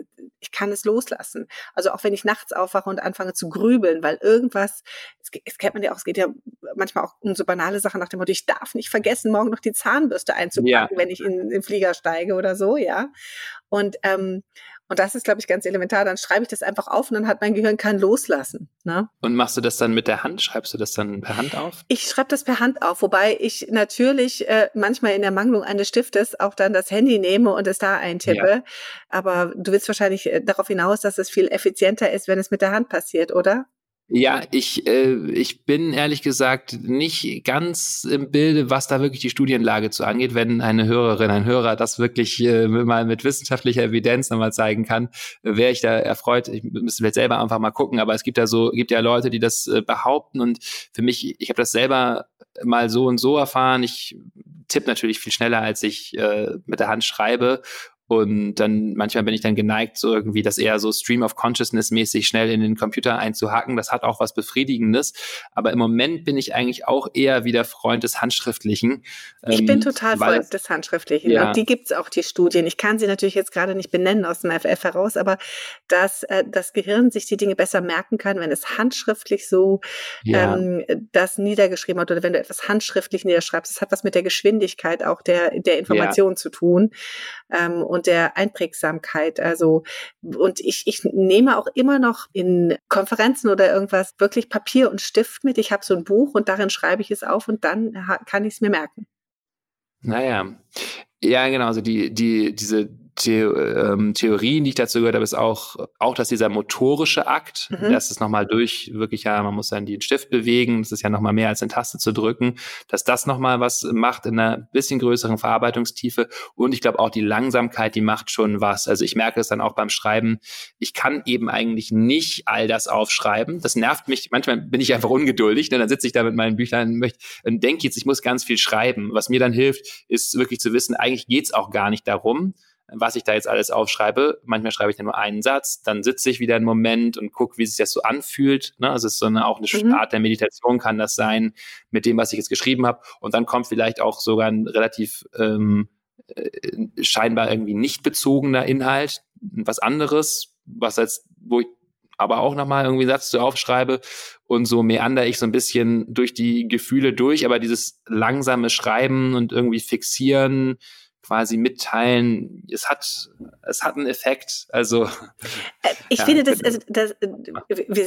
ich kann es loslassen. Also auch wenn ich nachts aufwache und anfange zu grübeln, weil irgendwas, es, es kennt man ja auch, es geht ja manchmal auch um so banale Sachen nach dem Motto, ich darf nicht vergessen, morgen noch die Zahnbürste einzupacken, ja. wenn ich in den Flieger steige oder so, ja. Und, ähm, und das ist, glaube ich, ganz elementar. Dann schreibe ich das einfach auf und dann hat mein Gehirn kann loslassen. Ne? Und machst du das dann mit der Hand? Schreibst du das dann per Hand auf? Ich schreibe das per Hand auf, wobei ich natürlich äh, manchmal in der Mangelung eines Stiftes auch dann das Handy nehme und es da eintippe. Ja. Aber du willst wahrscheinlich äh, darauf hinaus, dass es viel effizienter ist, wenn es mit der Hand passiert, oder? Ja, ich, äh, ich bin ehrlich gesagt nicht ganz im Bilde, was da wirklich die Studienlage zu angeht. Wenn eine Hörerin, ein Hörer das wirklich äh, mal mit wissenschaftlicher Evidenz nochmal zeigen kann, wäre ich da erfreut. Ich müsste vielleicht selber einfach mal gucken, aber es gibt da so, gibt ja Leute, die das äh, behaupten und für mich, ich habe das selber mal so und so erfahren. Ich tippe natürlich viel schneller, als ich äh, mit der Hand schreibe und dann manchmal bin ich dann geneigt, so irgendwie das eher so Stream of Consciousness mäßig schnell in den Computer einzuhacken. Das hat auch was Befriedigendes. Aber im Moment bin ich eigentlich auch eher wieder Freund des Handschriftlichen. Ich ähm, bin total Freund des Handschriftlichen. Ja. Und die gibt's auch, die Studien. Ich kann sie natürlich jetzt gerade nicht benennen aus dem FF heraus, aber dass äh, das Gehirn sich die Dinge besser merken kann, wenn es handschriftlich so ja. ähm, das niedergeschrieben hat oder wenn du etwas handschriftlich niederschreibst. Das hat was mit der Geschwindigkeit auch der, der Information ja. zu tun. Ähm, und der Einprägsamkeit. Also, und ich, ich nehme auch immer noch in Konferenzen oder irgendwas wirklich Papier und Stift mit. Ich habe so ein Buch und darin schreibe ich es auf und dann kann ich es mir merken. Naja, ja, genau. Also die, die, diese The ähm, Theorien, die ich dazu gehört habe, ist auch, auch, dass dieser motorische Akt, mhm. das ist nochmal durch, wirklich ja, man muss dann den Stift bewegen, das ist ja nochmal mehr als eine Taste zu drücken, dass das nochmal was macht in einer bisschen größeren Verarbeitungstiefe und ich glaube auch die Langsamkeit, die macht schon was. Also ich merke es dann auch beim Schreiben, ich kann eben eigentlich nicht all das aufschreiben. Das nervt mich, manchmal bin ich einfach ungeduldig, ne? dann sitze ich da mit meinen Büchern und, und denke jetzt, ich muss ganz viel schreiben. Was mir dann hilft, ist wirklich zu wissen, eigentlich geht's auch gar nicht darum, was ich da jetzt alles aufschreibe. Manchmal schreibe ich dann nur einen Satz, dann sitze ich wieder einen Moment und gucke, wie sich das so anfühlt. Ne? Also es ist so eine, auch eine mhm. Art der Meditation kann das sein mit dem, was ich jetzt geschrieben habe. Und dann kommt vielleicht auch sogar ein relativ ähm, äh, scheinbar irgendwie nicht bezogener Inhalt, was anderes, was jetzt, wo ich aber auch nochmal irgendwie einen Satz zu aufschreibe und so meander ich so ein bisschen durch die Gefühle durch, aber dieses langsame Schreiben und irgendwie fixieren, quasi mitteilen, es hat, es hat einen Effekt. Also äh, ich ja, finde das, also das,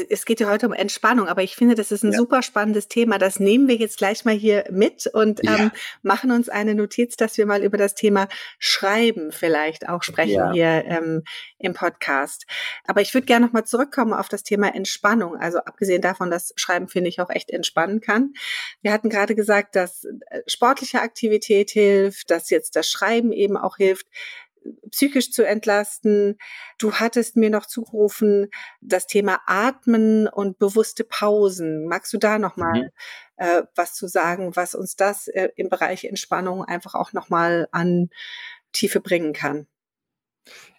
es geht ja heute um Entspannung, aber ich finde, das ist ein ja. super spannendes Thema. Das nehmen wir jetzt gleich mal hier mit und ja. ähm, machen uns eine Notiz, dass wir mal über das Thema Schreiben vielleicht auch sprechen hier ähm, im Podcast. Aber ich würde gerne nochmal zurückkommen auf das Thema Entspannung. Also abgesehen davon, dass Schreiben finde ich auch echt entspannen kann. Wir hatten gerade gesagt, dass äh, sportliche Aktivität hilft, dass jetzt das Schreiben Schreiben eben auch hilft, psychisch zu entlasten. Du hattest mir noch zugerufen, das Thema Atmen und bewusste Pausen. Magst du da nochmal mhm. äh, was zu sagen, was uns das äh, im Bereich Entspannung einfach auch nochmal an Tiefe bringen kann?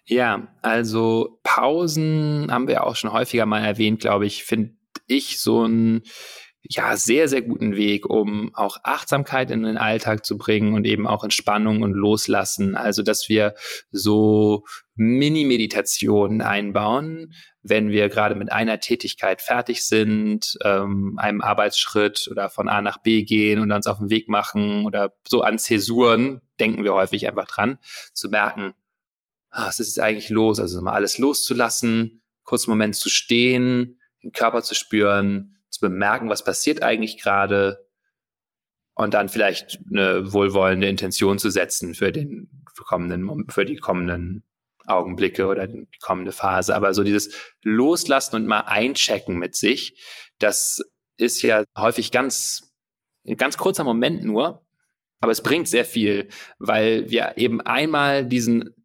Ja, also Pausen haben wir auch schon häufiger mal erwähnt, glaube ich, finde ich so ein ja, sehr, sehr guten Weg, um auch Achtsamkeit in den Alltag zu bringen und eben auch Entspannung und Loslassen. Also, dass wir so Mini-Meditationen einbauen, wenn wir gerade mit einer Tätigkeit fertig sind, ähm, einem Arbeitsschritt oder von A nach B gehen und uns auf den Weg machen oder so an Zäsuren, denken wir häufig einfach dran, zu merken, ah, was ist eigentlich los? Also mal alles loszulassen, kurzen Moment zu stehen, den Körper zu spüren, zu bemerken, was passiert eigentlich gerade und dann vielleicht eine wohlwollende Intention zu setzen für den kommenden, für die kommenden Augenblicke oder die kommende Phase. Aber so dieses Loslassen und mal einchecken mit sich, das ist ja häufig ganz, ein ganz kurzer Moment nur, aber es bringt sehr viel, weil wir eben einmal diesen,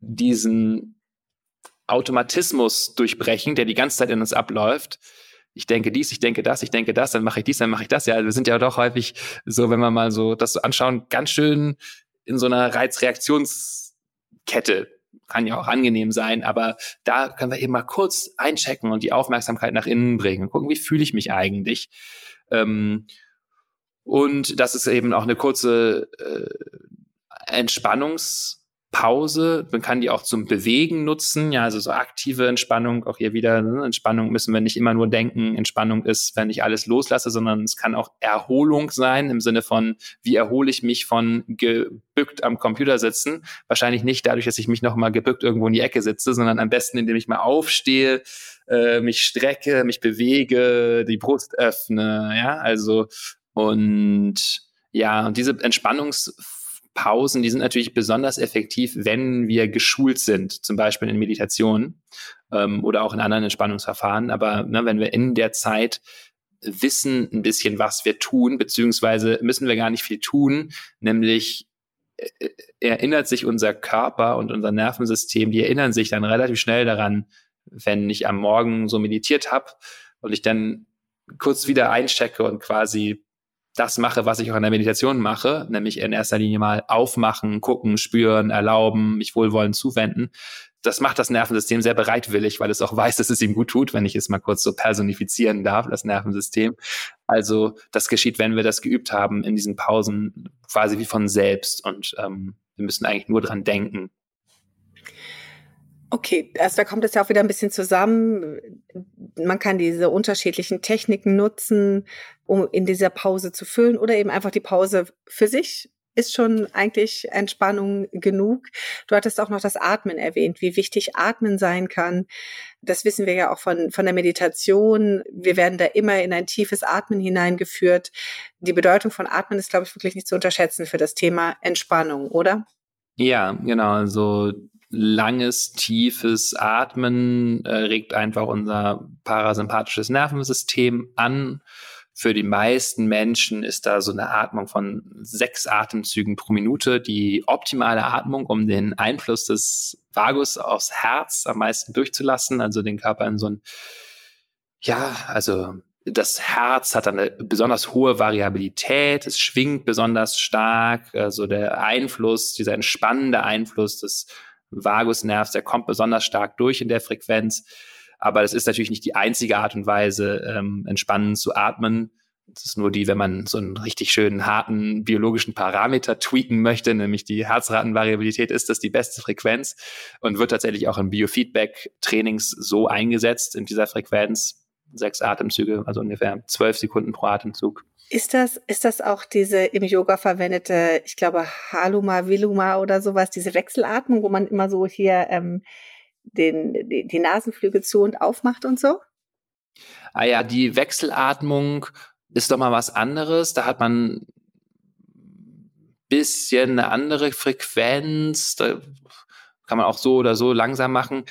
diesen Automatismus durchbrechen, der die ganze Zeit in uns abläuft. Ich denke dies, ich denke das, ich denke das, dann mache ich dies, dann mache ich das. Ja, wir sind ja doch häufig so, wenn wir mal so das so anschauen, ganz schön in so einer Reizreaktionskette. Kann ja auch angenehm sein, aber da können wir eben mal kurz einchecken und die Aufmerksamkeit nach innen bringen und gucken, wie fühle ich mich eigentlich. Ähm, und das ist eben auch eine kurze äh, Entspannungs- Pause. Man kann die auch zum Bewegen nutzen, ja, also so aktive Entspannung, auch hier wieder, ne? Entspannung müssen wir nicht immer nur denken, Entspannung ist, wenn ich alles loslasse, sondern es kann auch Erholung sein im Sinne von, wie erhole ich mich von gebückt am Computer sitzen? Wahrscheinlich nicht dadurch, dass ich mich nochmal gebückt irgendwo in die Ecke sitze, sondern am besten, indem ich mal aufstehe, äh, mich strecke, mich bewege, die Brust öffne, ja, also und ja, und diese Entspannungs Pausen, die sind natürlich besonders effektiv, wenn wir geschult sind, zum Beispiel in Meditation ähm, oder auch in anderen Entspannungsverfahren. Aber ne, wenn wir in der Zeit wissen ein bisschen, was wir tun, beziehungsweise müssen wir gar nicht viel tun, nämlich äh, äh, erinnert sich unser Körper und unser Nervensystem, die erinnern sich dann relativ schnell daran, wenn ich am Morgen so meditiert habe und ich dann kurz wieder einchecke und quasi das mache, was ich auch in der Meditation mache, nämlich in erster Linie mal aufmachen, gucken, spüren, erlauben, mich wohlwollend zuwenden. Das macht das Nervensystem sehr bereitwillig, weil es auch weiß, dass es ihm gut tut, wenn ich es mal kurz so personifizieren darf, das Nervensystem. Also das geschieht, wenn wir das geübt haben in diesen Pausen quasi wie von selbst und ähm, wir müssen eigentlich nur dran denken. Okay, also da kommt es ja auch wieder ein bisschen zusammen. Man kann diese unterschiedlichen Techniken nutzen, um in dieser Pause zu füllen oder eben einfach die Pause für sich ist schon eigentlich Entspannung genug. Du hattest auch noch das Atmen erwähnt, wie wichtig Atmen sein kann. Das wissen wir ja auch von, von der Meditation. Wir werden da immer in ein tiefes Atmen hineingeführt. Die Bedeutung von Atmen ist, glaube ich, wirklich nicht zu unterschätzen für das Thema Entspannung, oder? Ja, genau. Also langes, tiefes Atmen äh, regt einfach unser parasympathisches Nervensystem an. Für die meisten Menschen ist da so eine Atmung von sechs Atemzügen pro Minute die optimale Atmung, um den Einfluss des Vagus aufs Herz am meisten durchzulassen, also den Körper in so ein, ja, also das Herz hat eine besonders hohe Variabilität, es schwingt besonders stark, also der Einfluss, dieser entspannende Einfluss des Vagusnervs, der kommt besonders stark durch in der Frequenz. Aber das ist natürlich nicht die einzige Art und Weise, ähm, entspannend zu atmen. Das ist nur die, wenn man so einen richtig schönen, harten biologischen Parameter tweaken möchte, nämlich die Herzratenvariabilität, ist das die beste Frequenz und wird tatsächlich auch in Biofeedback-Trainings so eingesetzt in dieser Frequenz. Sechs Atemzüge, also ungefähr zwölf Sekunden pro Atemzug. Ist das, ist das auch diese im Yoga verwendete, ich glaube, Haluma, Viluma oder sowas, diese Wechselatmung, wo man immer so hier ähm, den, die, die Nasenflügel zu und aufmacht und so? Ah ja, die Wechselatmung ist doch mal was anderes. Da hat man bisschen eine andere Frequenz. Da kann man auch so oder so langsam machen.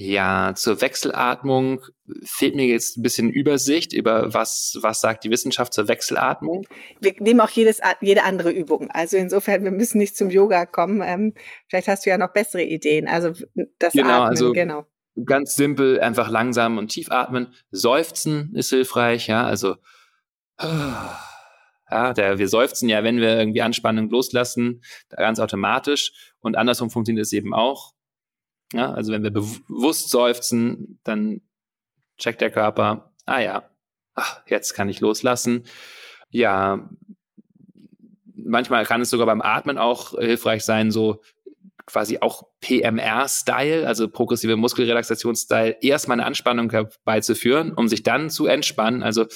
Ja, zur Wechselatmung fehlt mir jetzt ein bisschen Übersicht über was, was sagt die Wissenschaft zur Wechselatmung. Wir nehmen auch jedes, jede andere Übung. Also insofern, wir müssen nicht zum Yoga kommen. Ähm, vielleicht hast du ja noch bessere Ideen. Also das genau, Atmen, also genau. Ganz simpel, einfach langsam und tief atmen. Seufzen ist hilfreich, ja, also ja, der, wir seufzen ja, wenn wir irgendwie Anspannung loslassen, ganz automatisch. Und andersrum funktioniert es eben auch ja, also wenn wir bewusst seufzen, dann checkt der Körper, ah ja, ach, jetzt kann ich loslassen. Ja, manchmal kann es sogar beim Atmen auch hilfreich sein, so quasi auch PMR-Style, also progressive Muskelrelaxation-Style, erstmal eine Anspannung herbeizuführen, um sich dann zu entspannen. Also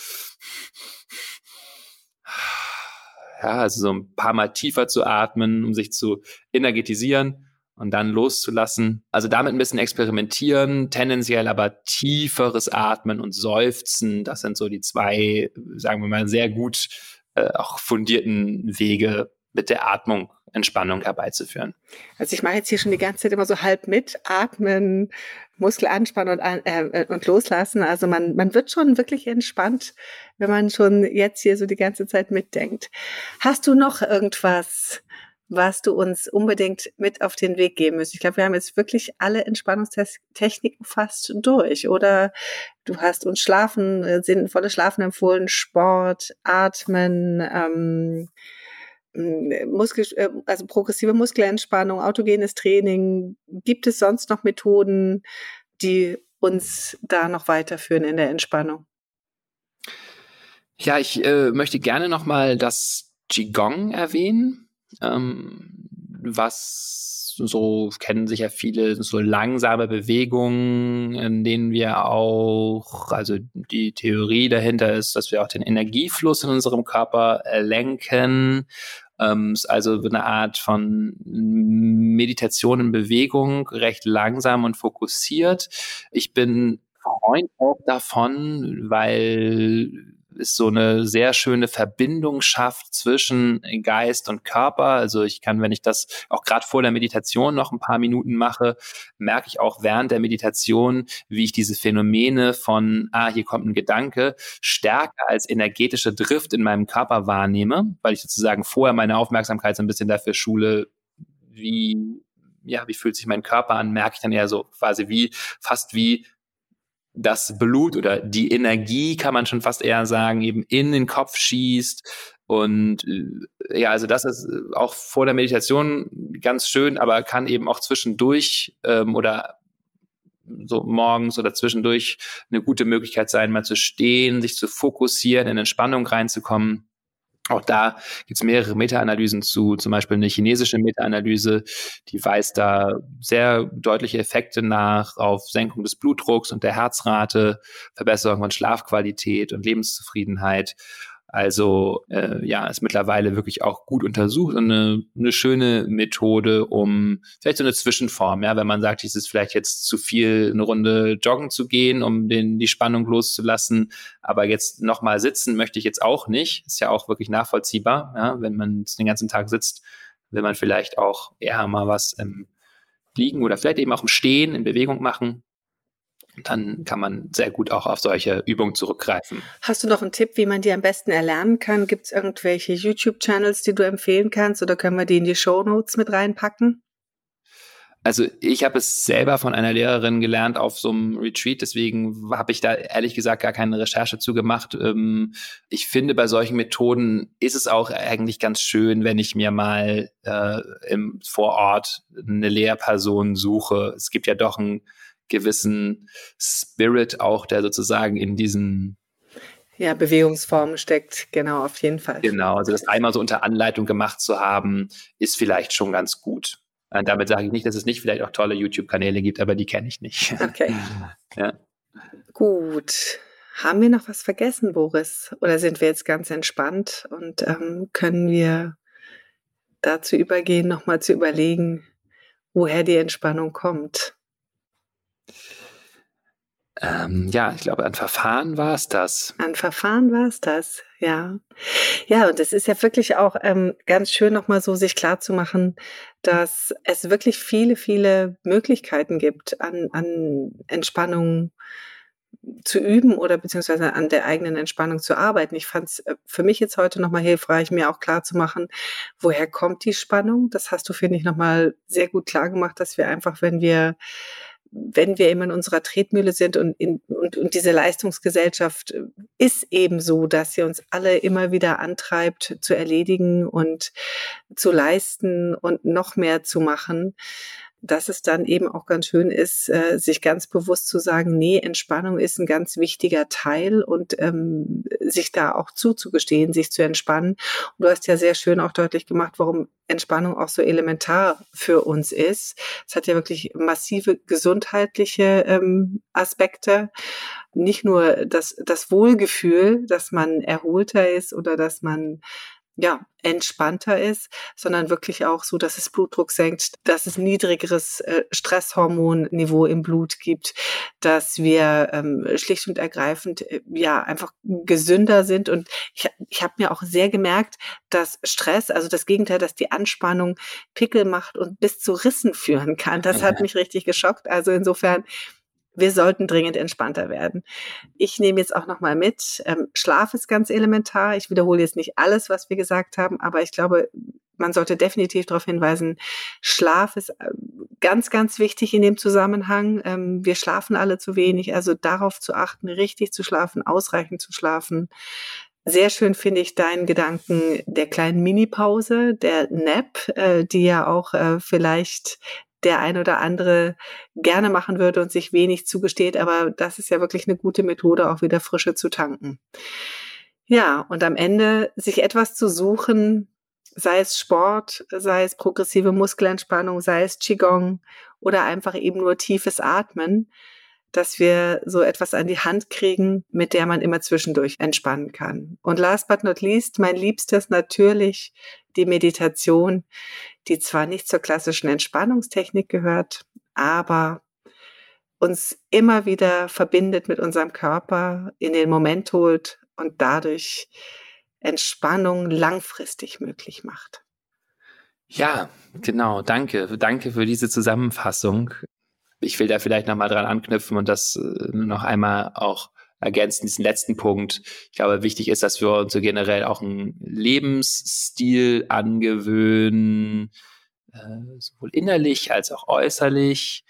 ja, also so ein paar Mal tiefer zu atmen, um sich zu energetisieren und dann loszulassen. Also damit ein bisschen experimentieren, tendenziell aber tieferes Atmen und Seufzen. Das sind so die zwei, sagen wir mal, sehr gut äh, auch fundierten Wege, mit der Atmung Entspannung herbeizuführen. Also ich mache jetzt hier schon die ganze Zeit immer so halb mit, atmen, Muskel anspannen und, äh, und loslassen. Also man, man wird schon wirklich entspannt, wenn man schon jetzt hier so die ganze Zeit mitdenkt. Hast du noch irgendwas, was du uns unbedingt mit auf den Weg geben müsst? Ich glaube, wir haben jetzt wirklich alle Entspannungstechniken fast durch. Oder du hast uns Schlafen, äh, sinnvolles Schlafen empfohlen, Sport, Atmen, ähm, Muskel, äh, also progressive Muskelentspannung, autogenes Training. Gibt es sonst noch Methoden, die uns da noch weiterführen in der Entspannung? Ja, ich äh, möchte gerne nochmal das Qigong erwähnen, ähm, was so kennen sich ja viele so langsame Bewegungen, in denen wir auch, also die Theorie dahinter ist, dass wir auch den Energiefluss in unserem Körper lenken. Ähm, also eine Art von Meditation in Bewegung, recht langsam und fokussiert. Ich bin Freund auch davon, weil es so eine sehr schöne Verbindung schafft zwischen Geist und Körper. Also ich kann, wenn ich das auch gerade vor der Meditation noch ein paar Minuten mache, merke ich auch während der Meditation, wie ich diese Phänomene von, ah, hier kommt ein Gedanke, stärker als energetische Drift in meinem Körper wahrnehme, weil ich sozusagen vorher meine Aufmerksamkeit so ein bisschen dafür schule, wie ja, wie fühlt sich mein Körper an, merke ich dann eher so quasi wie, fast wie das Blut oder die Energie, kann man schon fast eher sagen, eben in den Kopf schießt. Und äh, ja, also das ist äh, auch vor der Meditation ganz schön, aber kann eben auch zwischendurch ähm, oder so morgens oder zwischendurch eine gute Möglichkeit sein, mal zu stehen, sich zu fokussieren, in Entspannung reinzukommen. Auch da gibt es mehrere Meta-Analysen zu, zum Beispiel eine chinesische Meta-Analyse, die weist da sehr deutliche Effekte nach auf Senkung des Blutdrucks und der Herzrate, Verbesserung von Schlafqualität und Lebenszufriedenheit. Also äh, ja, ist mittlerweile wirklich auch gut untersucht und eine, eine schöne Methode, um vielleicht so eine Zwischenform, ja, wenn man sagt, es ist vielleicht jetzt zu viel, eine Runde joggen zu gehen, um den, die Spannung loszulassen, aber jetzt nochmal sitzen möchte ich jetzt auch nicht. Ist ja auch wirklich nachvollziehbar, ja, wenn man den ganzen Tag sitzt, will man vielleicht auch eher mal was im Liegen oder vielleicht eben auch im Stehen in Bewegung machen dann kann man sehr gut auch auf solche Übungen zurückgreifen. Hast du noch einen Tipp, wie man die am besten erlernen kann? Gibt es irgendwelche YouTube-Channels, die du empfehlen kannst oder können wir die in die Show Notes mit reinpacken? Also ich habe es selber von einer Lehrerin gelernt auf so einem Retreat, deswegen habe ich da ehrlich gesagt gar keine Recherche zu gemacht. Ähm, ich finde, bei solchen Methoden ist es auch eigentlich ganz schön, wenn ich mir mal äh, im, vor Ort eine Lehrperson suche. Es gibt ja doch ein gewissen Spirit auch, der sozusagen in diesen ja, Bewegungsformen steckt, genau, auf jeden Fall. Genau, also das einmal so unter Anleitung gemacht zu haben, ist vielleicht schon ganz gut. Und damit sage ich nicht, dass es nicht vielleicht auch tolle YouTube-Kanäle gibt, aber die kenne ich nicht. Okay. ja. Gut. Haben wir noch was vergessen, Boris? Oder sind wir jetzt ganz entspannt und ähm, können wir dazu übergehen, nochmal zu überlegen, woher die Entspannung kommt? Ähm, ja, ich glaube, ein Verfahren war es das. Ein Verfahren war es das, ja. Ja, und es ist ja wirklich auch ähm, ganz schön, nochmal so sich klarzumachen, dass es wirklich viele, viele Möglichkeiten gibt, an, an Entspannung zu üben oder beziehungsweise an der eigenen Entspannung zu arbeiten. Ich fand es äh, für mich jetzt heute nochmal hilfreich, mir auch klar zu machen, woher kommt die Spannung. Das hast du, finde ich, nochmal sehr gut klar gemacht, dass wir einfach, wenn wir wenn wir immer in unserer Tretmühle sind und, in, und, und diese Leistungsgesellschaft äh, ist eben so, dass sie uns alle immer wieder antreibt, zu erledigen und zu leisten und noch mehr zu machen, dass es dann eben auch ganz schön ist, äh, sich ganz bewusst zu sagen, nee, Entspannung ist ein ganz wichtiger Teil und ähm, sich da auch zuzugestehen, sich zu entspannen. Und du hast ja sehr schön auch deutlich gemacht, warum Entspannung auch so elementar für uns ist. Es hat ja wirklich massive gesundheitliche ähm, Aspekte. Nicht nur das, das Wohlgefühl, dass man erholter ist oder dass man ja, entspannter ist, sondern wirklich auch so, dass es Blutdruck senkt, dass es niedrigeres äh, Stresshormonniveau im Blut gibt, dass wir ähm, schlicht und ergreifend äh, ja einfach gesünder sind. Und ich, ich habe mir auch sehr gemerkt, dass Stress, also das Gegenteil, dass die Anspannung Pickel macht und bis zu Rissen führen kann. Das hat mich richtig geschockt. Also insofern wir sollten dringend entspannter werden. Ich nehme jetzt auch nochmal mit, ähm, Schlaf ist ganz elementar. Ich wiederhole jetzt nicht alles, was wir gesagt haben, aber ich glaube, man sollte definitiv darauf hinweisen, Schlaf ist äh, ganz, ganz wichtig in dem Zusammenhang. Ähm, wir schlafen alle zu wenig, also darauf zu achten, richtig zu schlafen, ausreichend zu schlafen. Sehr schön finde ich deinen Gedanken der kleinen Mini-Pause, der Nap, äh, die ja auch äh, vielleicht der ein oder andere gerne machen würde und sich wenig zugesteht. Aber das ist ja wirklich eine gute Methode, auch wieder Frische zu tanken. Ja, und am Ende sich etwas zu suchen, sei es Sport, sei es progressive Muskelentspannung, sei es Qigong oder einfach eben nur tiefes Atmen, dass wir so etwas an die Hand kriegen, mit der man immer zwischendurch entspannen kann. Und last but not least, mein Liebstes natürlich die Meditation, die zwar nicht zur klassischen Entspannungstechnik gehört, aber uns immer wieder verbindet mit unserem Körper, in den Moment holt und dadurch Entspannung langfristig möglich macht. Ja, genau. Danke. Danke für diese Zusammenfassung. Ich will da vielleicht nochmal dran anknüpfen und das äh, noch einmal auch ergänzen, diesen letzten Punkt. Ich glaube, wichtig ist, dass wir uns so generell auch einen Lebensstil angewöhnen, äh, sowohl innerlich als auch äußerlich,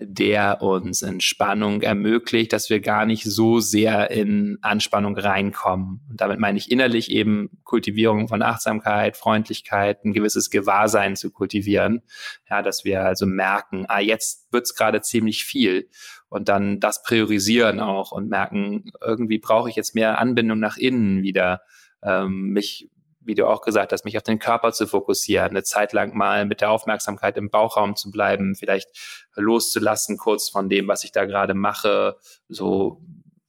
der uns Entspannung ermöglicht, dass wir gar nicht so sehr in Anspannung reinkommen. Und damit meine ich innerlich eben Kultivierung von Achtsamkeit, Freundlichkeit, ein gewisses Gewahrsein zu kultivieren. Ja, dass wir also merken, ah, jetzt wird's gerade ziemlich viel und dann das priorisieren auch und merken, irgendwie brauche ich jetzt mehr Anbindung nach innen wieder, ähm, mich, wie du auch gesagt hast, mich auf den Körper zu fokussieren, eine Zeit lang mal mit der Aufmerksamkeit im Bauchraum zu bleiben, vielleicht loszulassen kurz von dem, was ich da gerade mache, so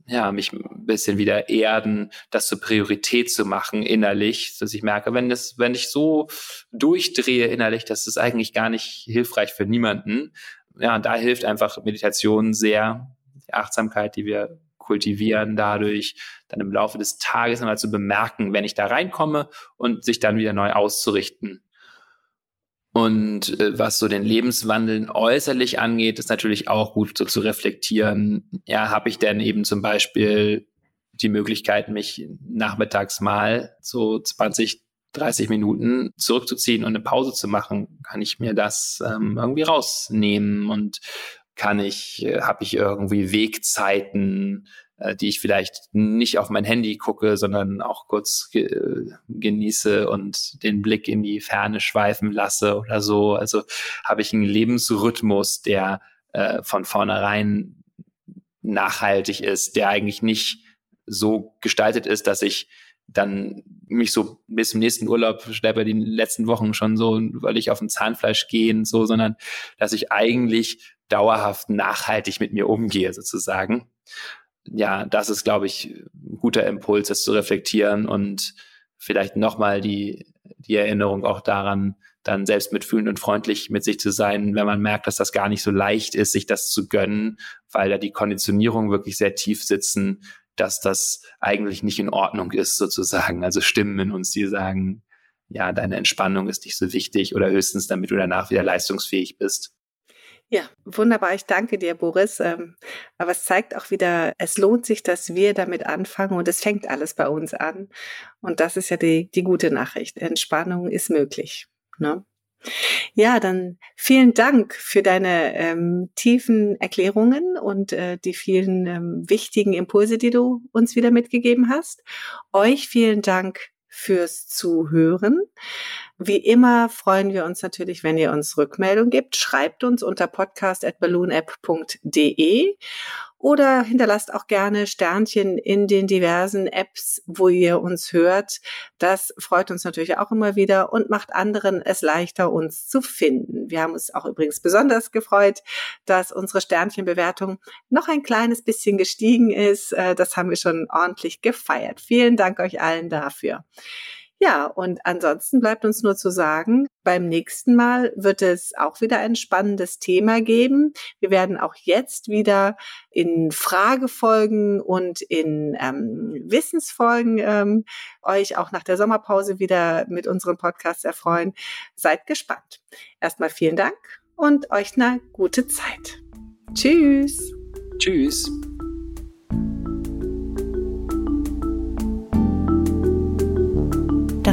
ja, mich ein bisschen wieder erden, das zur Priorität zu machen innerlich, dass ich merke, wenn es, wenn ich so durchdrehe innerlich, das ist eigentlich gar nicht hilfreich für niemanden ja, und da hilft einfach Meditation sehr, die Achtsamkeit, die wir kultivieren dadurch, dann im Laufe des Tages nochmal zu bemerken, wenn ich da reinkomme und sich dann wieder neu auszurichten. Und äh, was so den Lebenswandel äußerlich angeht, ist natürlich auch gut so zu reflektieren. Ja, habe ich denn eben zum Beispiel die Möglichkeit, mich nachmittags mal so 20, 30 Minuten zurückzuziehen und eine Pause zu machen, kann ich mir das ähm, irgendwie rausnehmen und kann ich, äh, habe ich irgendwie Wegzeiten, äh, die ich vielleicht nicht auf mein Handy gucke, sondern auch kurz ge genieße und den Blick in die Ferne schweifen lasse oder so. Also habe ich einen Lebensrhythmus, der äh, von vornherein nachhaltig ist, der eigentlich nicht so gestaltet ist, dass ich dann mich so bis zum nächsten Urlaub schleppe die letzten Wochen schon so, weil ich auf dem Zahnfleisch gehe und so, sondern dass ich eigentlich dauerhaft nachhaltig mit mir umgehe sozusagen. Ja, das ist, glaube ich, ein guter Impuls, das zu reflektieren und vielleicht nochmal die, die Erinnerung auch daran, dann selbst mitfühlend und freundlich mit sich zu sein, wenn man merkt, dass das gar nicht so leicht ist, sich das zu gönnen, weil da die Konditionierung wirklich sehr tief sitzen, dass das eigentlich nicht in Ordnung ist, sozusagen. Also Stimmen in uns, die sagen, ja, deine Entspannung ist nicht so wichtig oder höchstens, damit du danach wieder leistungsfähig bist. Ja, wunderbar. Ich danke dir, Boris. Ähm, aber es zeigt auch wieder, es lohnt sich, dass wir damit anfangen und es fängt alles bei uns an. Und das ist ja die, die gute Nachricht. Entspannung ist möglich. Ne? Ja, dann vielen Dank für deine ähm, tiefen Erklärungen und äh, die vielen ähm, wichtigen Impulse, die du uns wieder mitgegeben hast. Euch vielen Dank fürs Zuhören. Wie immer freuen wir uns natürlich, wenn ihr uns Rückmeldung gibt. Schreibt uns unter podcast.balloonapp.de oder hinterlasst auch gerne Sternchen in den diversen Apps, wo ihr uns hört. Das freut uns natürlich auch immer wieder und macht anderen es leichter, uns zu finden. Wir haben uns auch übrigens besonders gefreut, dass unsere Sternchenbewertung noch ein kleines bisschen gestiegen ist. Äh, das haben wir schon ordentlich gefeiert. Vielen Dank euch allen dafür. Ja, und ansonsten bleibt uns nur zu sagen, beim nächsten Mal wird es auch wieder ein spannendes Thema geben. Wir werden auch jetzt wieder in Fragefolgen und in ähm, Wissensfolgen ähm, euch auch nach der Sommerpause wieder mit unserem Podcast erfreuen. Seid gespannt. Erstmal vielen Dank und euch eine gute Zeit. Tschüss. Tschüss.